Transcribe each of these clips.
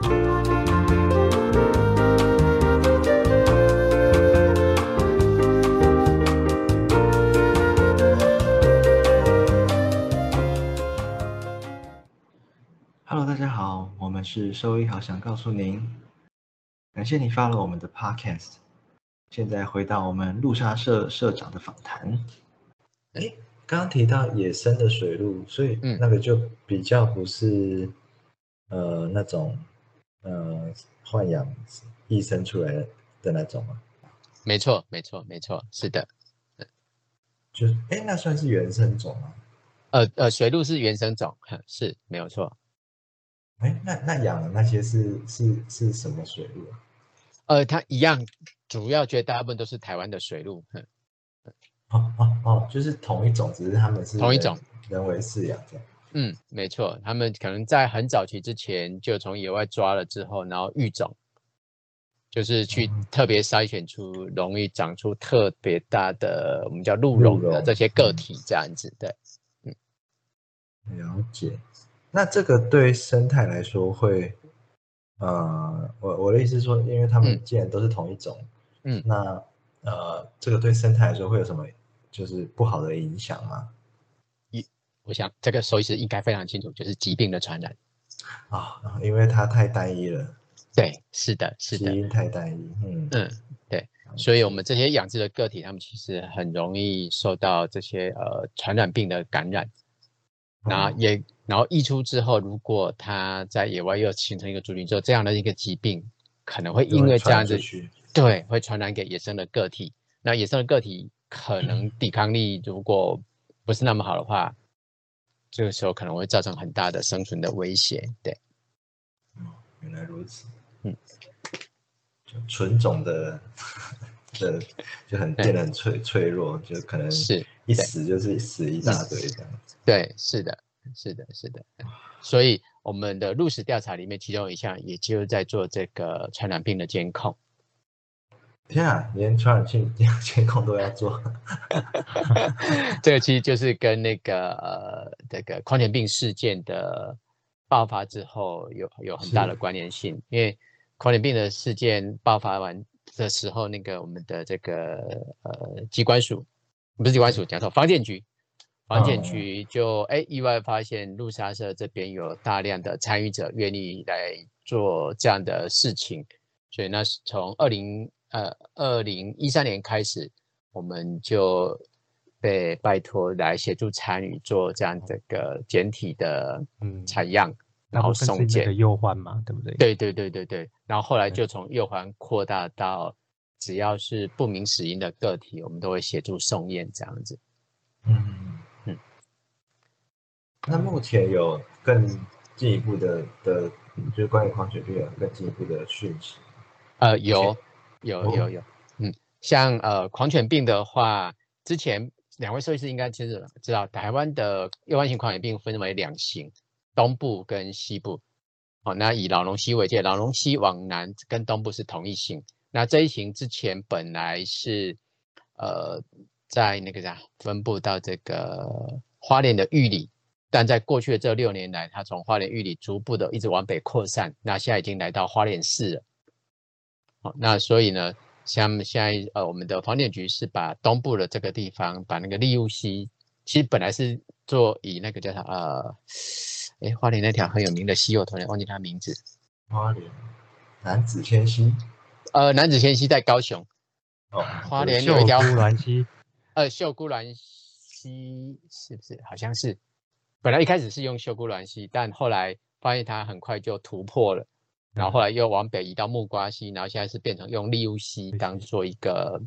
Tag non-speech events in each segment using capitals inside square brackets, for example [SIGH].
Hello，大家好，我们是兽医好想告诉您，感谢你发了我们的 Podcast。现在回到我们陆沙社社长的访谈。哎，刚刚提到野生的水鹿，所以嗯那个就比较不是、呃那种呃豢养一生出来的的那种吗，没错，没错，没错，是的。就是哎那算是原生种吗？呃呃，水鹿是原生种，哼是没有错。哎，那那养的那些是是是什么水鹿啊？呃，它一样，主要绝大部分都是台湾的水鹿，哼哦哦哦，就是同一种，只是他们是同一种人为饲养这样。嗯，没错，他们可能在很早期之前就从野外抓了之后，然后育种，就是去嗯特别筛选出容易长出特别大的我们叫鹿鹿茸的这些个嗯体，这样子，对。嗯了解，那这个对生态来说会，呃，我我的意思是说，因为他们嗯既然都是同一种，嗯那呃，这个对生态来说会有什么就是不好的影响吗？我想这个兽医师应该非常清楚，就是疾病的传染。啊、因为它太单一了，对，是的，是的，基因太单一，嗯。嗯，对，所以我们这些养殖的个体，他们其实很容易受到这些呃传染病的感染，然后嗯也然后溢出之后，如果它在野外又形成一个族群之后，这样的一个疾病可能会因为这样子，去。对，会传染给野生的个体。那野生的个体可能抵抗力如果不是那么好的话，这个时候可能会造成很大的生存的威胁。对，原来如此，嗯，[LAUGHS] 就纯种的的就很变得很脆脆弱，就可能是一死就是死一大堆这样子。对，是的，是的，是的。所以我们的入室调查里面，其中一项也就是在做这个传染病的监控。天啊，连传染性监控都要做，[LAUGHS] 这个其实就是跟那个呃这个狂犬病事件的爆发之后有有很大的关联性，因为狂犬病的事件爆发完的时候，那个我们的这个呃机关署不是机关署，讲错，防检局。防检嗯。局就哎意外发现陆沙社这边有大量的参与者愿意来做这样的事情，所以那是从二零呃二零一三年开始，我们就被拜托来协助参与做这样这个简体的嗯采样，然后送检是那个。忧患嘛，对不对？，对对对对对，然后后来就从右环扩大到只要是不明死因的个体，我们都会协助送验这样子。嗯嗯。那目前有更进一步的的，就是关于狂犬病有更进一步的讯息。呃，有有哦有有，嗯，像呃狂犬病的话，之前两位兽医师应该其实知道，台湾的右弯型狂犬病分为两型，东部跟西部。哦，那以老龙溪为界，老龙溪往南跟东部是同一型。那这一型之前本来是呃在那个啥分布到这个花莲的玉里，但在过去的这六年来，它从花莲玉里逐步的一直往北扩散，那现在已经来到花莲市了。好，那所以呢，像现在呃，我们的房检局是把东部的这个地方，把那个利雾溪，其实本来是做以那个叫啥呃，哎，花莲那条很有名的溪，我突然忘记它名字，花莲南子千溪呃，南子千溪在高雄，哦，花莲有一条姑峦溪，呃，秀姑峦溪是不是？好像是，本来一开始是用秀姑峦溪，但后来发现它很快就突破了，然后后来又往北移到木瓜溪，然后现在是变成用利乌溪当做一个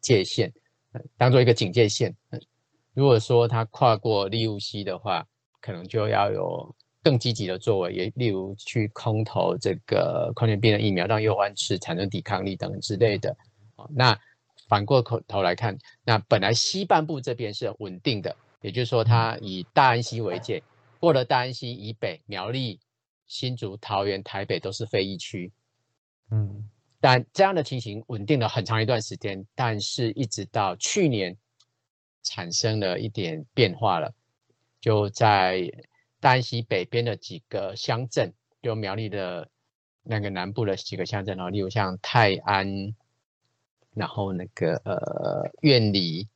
界限，呃当做一个警戒线。呃如果说它跨过利乌溪的话，可能就要有更积极的作为，也例如去空投这个狂犬病的疫苗，让幼獾吃，产生抵抗力等之类的。哦，那反过口头来看，那本来西半部这边是稳定的，也就是说，它以大安溪为界，过了大安溪以北，苗栗、新竹、桃园、台北都是非疫区。嗯，但这样的情形稳定了很长一段时间，但是一直到去年产生了一点变化了，就在大安溪北边的几个乡镇，就苗栗的那个南部的几个乡镇哦，例如像泰安，然后那个呃苑里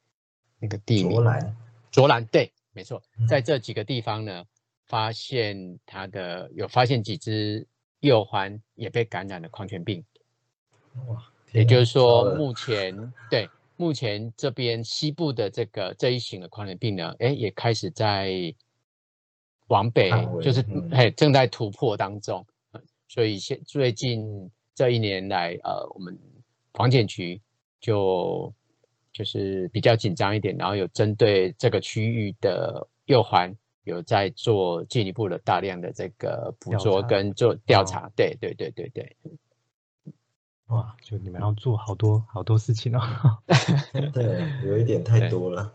那个地名卓兰，卓兰对，没错，在这几个地方呢，发现它的有发现几只幼环也被感染了狂犬病。哇，也就是说，目前对目前这边西部的这个这一型的狂犬病呢，哎，也开始在往北就是嗯哎正在突破当中。嗯所以现最近这一年来，呃，我们防检局就就是比较紧张一点，然后有针对这个区域的幼环有在做进一步的大量的这个捕捉跟做调哦查。对对对对对。哇，就你们要做好多好多事情哦。[LAUGHS] 对有一点太多了。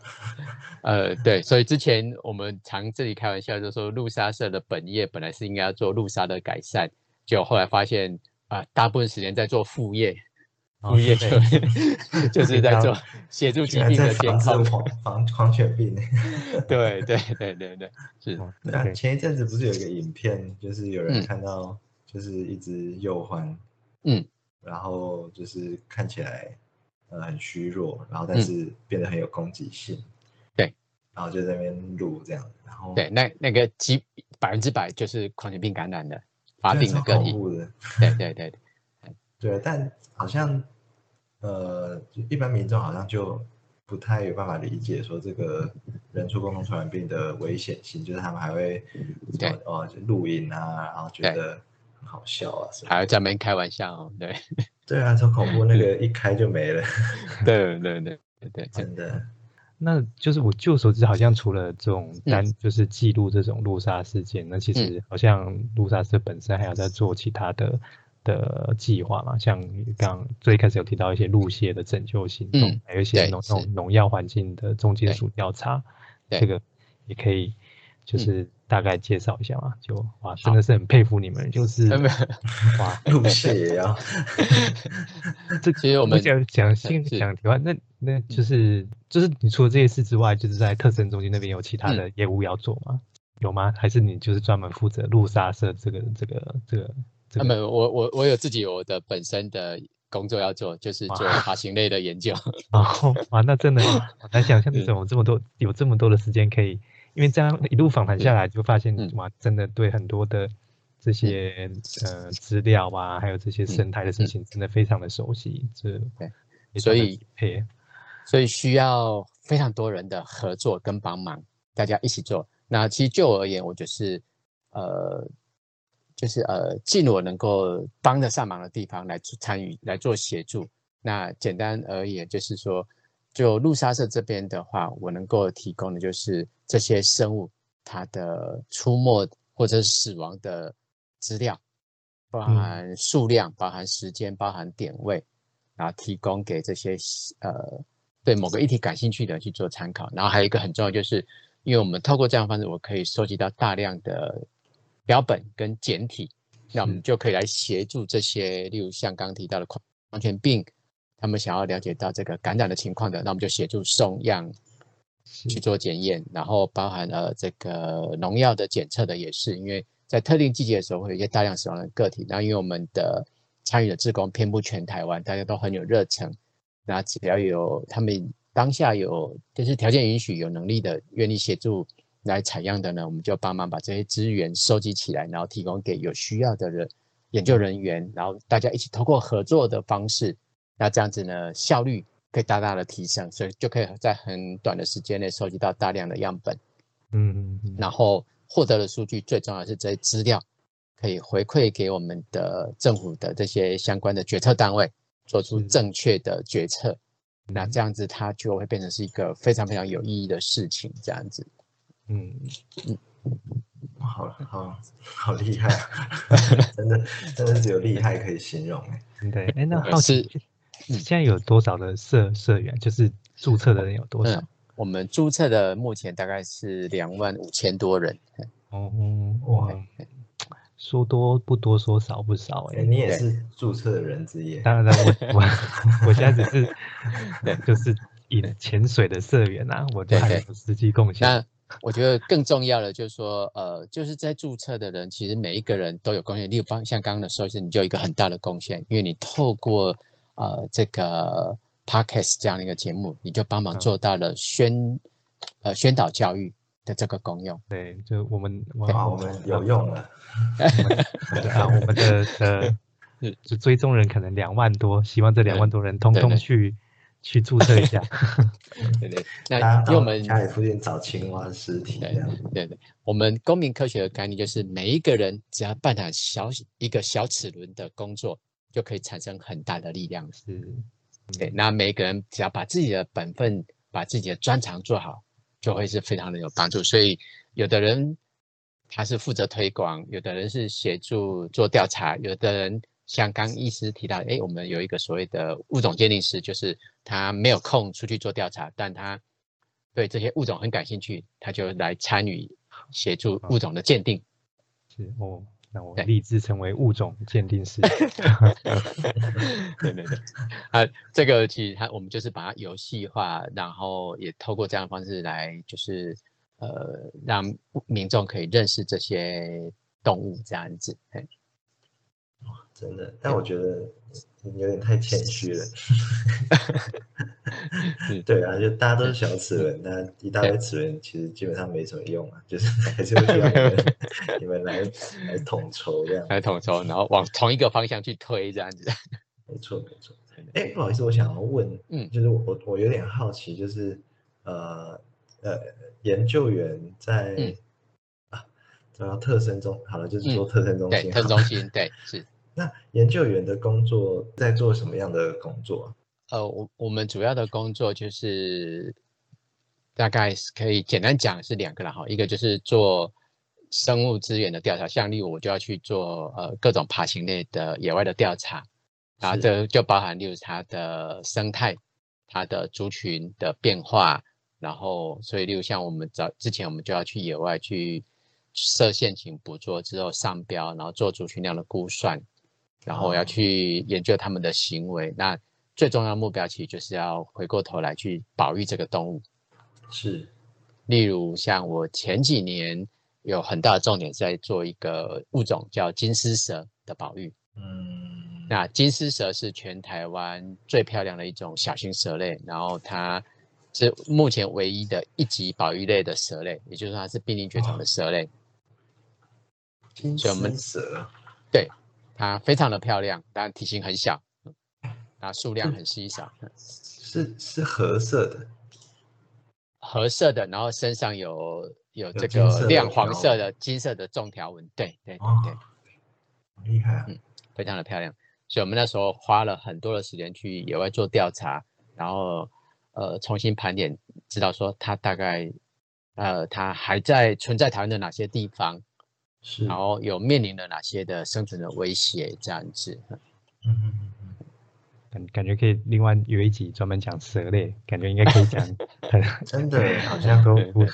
呃，对，所以之前我们常这里开玩笑，就说路沙社的本业本来是应该要做路沙的改善，结果后来发现啊、大部分时间在做副业，哦副业就对 [LAUGHS] 就是在做协助疾病的监控。防防狂犬病。[LAUGHS] 对对对对对，是，哦对啊，OK 前一阵子不是有一个影片，就是有人嗯看到，就是一只幼獾，嗯，然后就是看起来呃很虚弱，然后但嗯是变得很有攻击性，对，然后就在那边录这样，然后对，那那个几百分之百就是狂犬病感染的发病的个体。恐怖的，对对对对，[LAUGHS] 对，但好像呃，就一般民众好像就不太有办法理解说这个人畜共同传染病的危险性，就是他们还会对。哦就录影啊，然后觉得很好笑啊还要在那边开玩笑哦，对。[LAUGHS] 对啊，超恐怖，那个一开就没了，[LAUGHS] 对对对对对，真的。[LAUGHS] 那就是我据我所知，好像除了这种嗯。单就是记录这种路杀事件，那其实好像路杀社本身还有在做其他的的计划嘛，像刚最开始有提到一些路线的拯救行动，嗯还有一些农农农药环境的重金属调查，这个也可以就嗯。是大概介绍一下嘛。就哇，真的是很佩服你们，就是哇，[LAUGHS] 路线也要，[LAUGHS] 这其实我们讲讲先讲题外，那那就是就是你除了这些事之外，就是在特生中心那边有其他嗯。的业务要做吗？有吗？还是你就是专门负责路杀社这个这个这个这那个？么我我我有自己有我的本身的工作要做，就是做哇爬行类的研究。[LAUGHS] 哦，哇，那真的好难想象你怎么这么多有这么多的时间可以，因为这样一路访谈下来，就发现嗯哇，真的对很多的这些呃资料啊，还有这些生态的事情，真的非常的熟悉。这嗯对所以所以需要非常多人的合作跟帮忙，大家一起做。那其实就我而言，我就是呃，就是呃，尽我能够帮得上忙的地方来做参与来做协助。那简单而言，就是说，就路沙社这边的话，我能够提供的就是这些生物它的出没或者死亡的资料，包含数量、包含时间、包含点位，然后提供给这些呃对某个议题感兴趣的人去做参考。然后还有一个很重要，就是因为我们透过这样的方式，我可以收集到大量的标本跟简体，那我们就可以来协助这些，例如像刚刚提到的狂狂犬病，他们想要了解到这个感染的情况的，那我们就协助送样去做检验，然后包含了这个农药的检测的也是，因为在特定季节的时候会有一些大量死亡的个体，然后因为我们的参与的志工遍布全台湾，大家都很有热忱，那只要有他们当下有就是条件允许、有能力的愿意协助来采样的呢，我们就帮忙把这些资源收集起来，然后提供给有需要的人研究人员，然后大家一起通过合作的方式，那这样子呢效率可以大大的提升，所以就可以在很短的时间内收集到大量的样本，嗯嗯嗯，然后获得的数据最重要的是这些资料可以回馈给我们的政府的这些相关的决策单位，做出正确的决策。那嗯这样子，它就会变成是一个非常非常有意义的事情。这样子，嗯，嗯好好好厉害 [LAUGHS] 啊！真的真的只有厉害可以形容哎。真的耶。哎，那呃好奇是嗯现在有多少的社社员？就是注册的人有多少嗯？我们注册的目前大概是两万五千多人。哦，哇哇，说多不多，说少不少哎，哎。你也是注册的人之一。当然，我 [LAUGHS] 我我现在只是对就是以潜水的社员啊，我都对对还有实际贡献。那我觉得更重要的就是说，呃，就是在注册的人，其实每一个人都有贡献。例如，像刚刚的收视，你就有一个很大的贡献，因为你透过呃这个 podcast 这样的一个节目，你就帮忙做到了宣呃宣导教育的这个功用。对，就我们哇，我们有用了。[LAUGHS] 对啊，我们的呃，[LAUGHS] 就追踪人可能两万多，希望这两万多人通通去。去注册一下，对 [LAUGHS] 对，[LAUGHS] 那因为我们家里附近找青蛙尸体，对对对，我们公民科学的概念就是每一个人只要办点小一个小齿轮的工作，就可以产生很大的力量。是，对，那每一个人只要把自己的本分、把自己的专长做好，就会是非常的有帮助。所以，有的人他是负责推广，有的人是协助做调查，有的人。像刚医师提到，哎，我们有一个所谓的物种鉴定师，就是他没有空出去做调查，但他对这些物种很感兴趣，他就来参与协助物种的鉴定。是哦，那我立志成为物种鉴定师。[LAUGHS] 对对对，啊，这个其实他我们就是把它游戏化，然后也透过这样的方式来，就是呃，让民众可以认识这些动物这样子。真的，但我觉得有点太谦虚了。[LAUGHS] [LAUGHS] 对啊，就大家都是小齿轮，那一大堆齿轮其实基本上没什么用啊，就是 [LAUGHS] 还是需要你们你们来来统筹这样，来统筹，然后往同一个方向去推这样子。没错没错。哎，不好意思，我想要问，嗯，就是我我有点好奇，就是呃呃，研究员在啊，然后特生中，好了，就是说特生中心，特生中心，对，是。那研究员的工作在做什么样的工作？呃，我我们主要的工作就是大概可以简单讲是两个了哈，一个就是做生物资源的调查，像例如我就要去做呃各种爬行类的野外的调查，然后这就包含例如它的生态、它的族群的变化，然后所以例如像我们早之前我们就要去野外去设陷阱捕捉之后上标，然后做族群量的估算。然后要去研究他们的行为，那最重要的目标其实就是要回过头来去保育这个动物。是，例如像我前几年有很大的重点在做一个物种叫金丝蛇的保育。嗯，那金丝蛇是全台湾最漂亮的一种小型蛇类，然后它是目前唯一的一级保育类的蛇类，也就是说它是濒临绝种的蛇类。金丝蛇，对。它非常的漂亮，但体型很小，啊，数量很稀少，是是褐色的，褐色的，然后身上有有这个亮黄色的金色的纵条纹，对对对对，厉害，嗯，非常的漂亮，所以我们那时候花了很多的时间去野外做调查，然后呃重新盘点，知道说它大概呃它还在存在台湾的哪些地方。是，然后有面临了哪些的生存的威胁这样子？嗯嗯嗯嗯，感感觉可以另外有一集专门讲蛇类，感觉应该可以讲。[LAUGHS] 真的好像都不，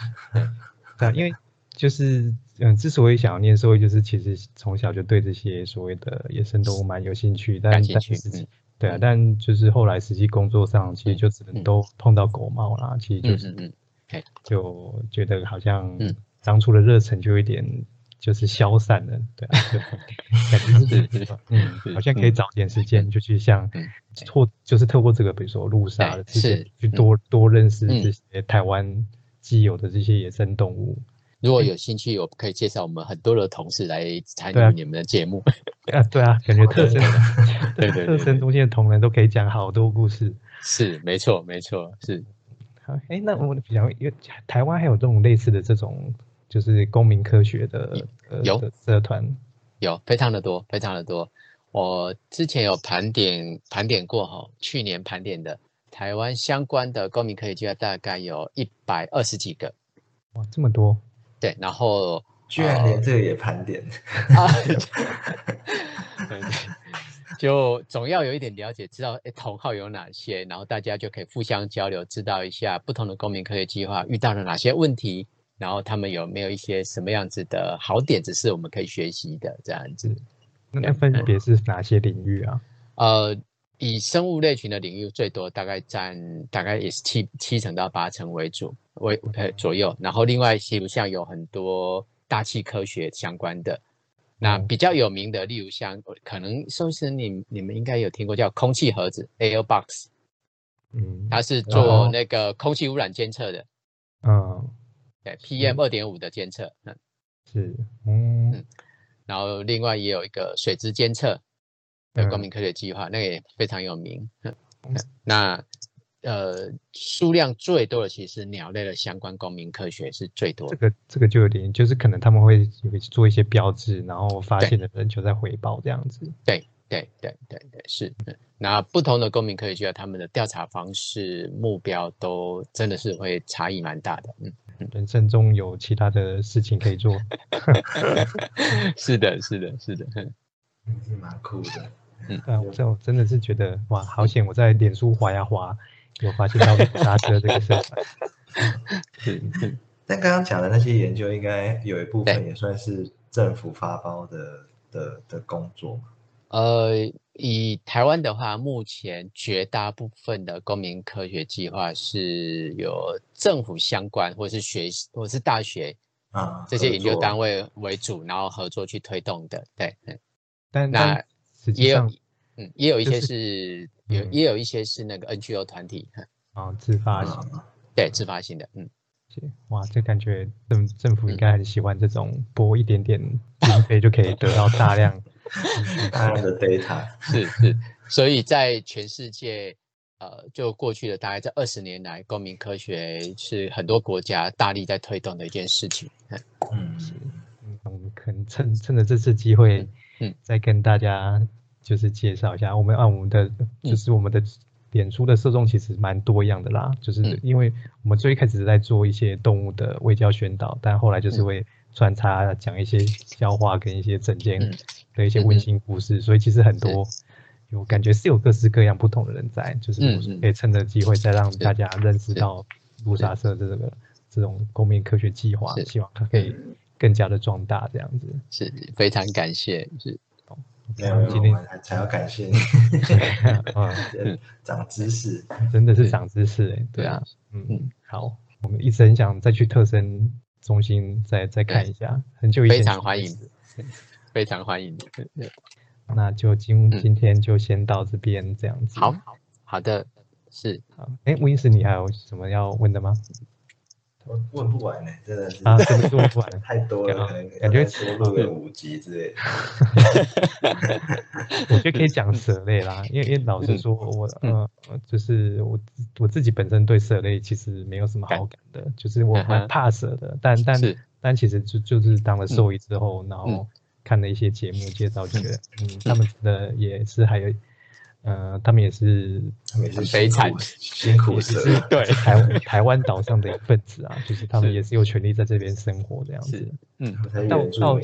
[LAUGHS] 对啊，因为就是嗯，之所以想要念社会，就是其实从小就对这些所谓的野生动物蛮有兴趣，但但是对啊，但就是后来实际工作上，其实就只能都碰到狗猫啦，其实就是嗯，就觉得好像当初的热忱就有点。就是消散了，对啊，[LAUGHS] 感觉是，嗯，好像可以找点时间就去像，或就是透过这个，比如说路上，是去多多认识这些台湾既有的这些野生动物。如果有兴趣，我可以介绍我们很多的同事来参与你们的节目。啊，对啊，感觉特生，对对，特生中间的同仁都可以讲好多故事。是，没错，没错，是。好，哎，那我比较，台湾还有这种类似的这种。就是公民科学的有社团，有非常的多，非常的多。我之前有盘点盘点过哈，去年盘点的台湾相关的公民科学计划大概有一百二十几个。哇，这么多！对，然后居然连这个也盘点 [LAUGHS] 啊！就总要有一点了解，知道诶同号有哪些，然后大家就可以互相交流，知道一下不同的公民科学计划遇到了哪些问题。然后他们有没有一些什么样子的好点子是我们可以学习的这样子？那分别是哪些领域啊？呃，以生物类群的领域最多，大概占大概也是七七成到八成为主为呃左右。然后另外比如像有很多大气科学相关的，那比较有名的，例如像可能寿司你你们应该有听过叫空气盒子 Air Box，嗯，它是做那个空气污染监测的，嗯，对 PM 二点五的监测，嗯，是，嗯。然后另外也有一个水质监测的公民科学计划，那个也非常有名。那呃数量最多的其实鸟类的相关公民科学是最多的。这个这个就有点，就是可能他们会做一些标志，然后发现的人就在回报这样子。对对对对对，是。那不同的公民科学计划，他们的调查方式、目标都真的是会差异蛮大的。嗯。人生中有其他的事情可以做，[LAUGHS] 是的，是的，是的，是蛮酷的。嗯，啊，我这真的是觉得哇，好险！我在脸书滑呀滑，有发现到刹车这个事。是，[LAUGHS] 但刚刚讲的那些研究，应该有一部分也算是政府发包的的的工作嘛？呃。以台湾的话，目前绝大部分的公民科学计划是由政府相关，或者是学或者是大学啊这些研究单位为主，然后合作去推动的。对，但那也有，嗯，也有一些是有，也有一些是那个 NGO 团体啊，自发型，对，自发性的，嗯，哇，这感觉政政府应该很喜欢这种拨一点点经费就可以得到大量。大量的 data 是是，所以在全世界，呃，就过去的大概这二十年来，公民科学是很多国家大力在推动的一件事情。嗯，是，我们可能趁趁着这次机会，嗯，再跟大家就是介绍一下，我们按我们的就是我们的脸书的受众其实蛮多样的啦，就是因为我们最开始在做一些动物的卫教宣导，但后来就是会。穿插讲一些笑话跟一些整件的一些温馨故事，所以其实很多有感觉是有各式各样不同的人在，就是可以趁着机会再让大家认识到卢沙社的这个这种公民科学计划，希望它可以更加的壮大这样子。是非常感谢，是。没有今天才要感谢你，[LAUGHS] [LAUGHS] 长知识，真的是长知识哎，对啊，嗯，好，我们一直很想再去特生。中心再再看一下，很久以前非常欢迎，[LAUGHS] 非常欢迎。[LAUGHS] 那就今今天就先到这边这样子。好，好的，是好。哎，温医师，你还有什么要问的吗？问不完呢，真的是啊，真的问不完，[LAUGHS] 太多了，感觉说录个五集之类的。[LAUGHS] 我觉得可以讲蛇类啦，因为因为老实说，我呃就是我我自己本身对蛇类其实没有什么好感的，就是我蛮怕蛇的。但但但其实就就是当了兽医之后，然后看了一些节目介绍，觉得嗯，他们的也是还有。呃，他们也是他们也是悲惨、辛苦是，对台台湾岛上的一份子啊，[LAUGHS] 就是他们也是有权利在这边生活这样子。嗯，到到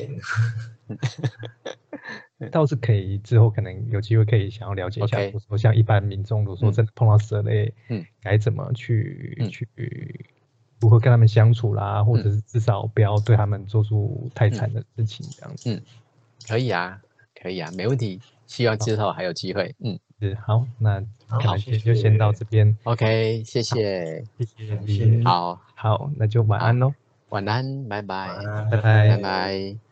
[LAUGHS] 倒是可以之后可能有机会可以想要了解一下，说像一般民众如果说真的碰到蛇类，嗯，该怎么去去如何跟他们相处啦，或者是至少不要对他们做出太惨的事情这样子。嗯，可以啊，可以啊，没问题。希望之后还有机会。嗯。是好，那好，就先到这边。OK，谢谢，谢谢，好，好，那就晚安喽。晚安，拜拜，拜拜，拜拜。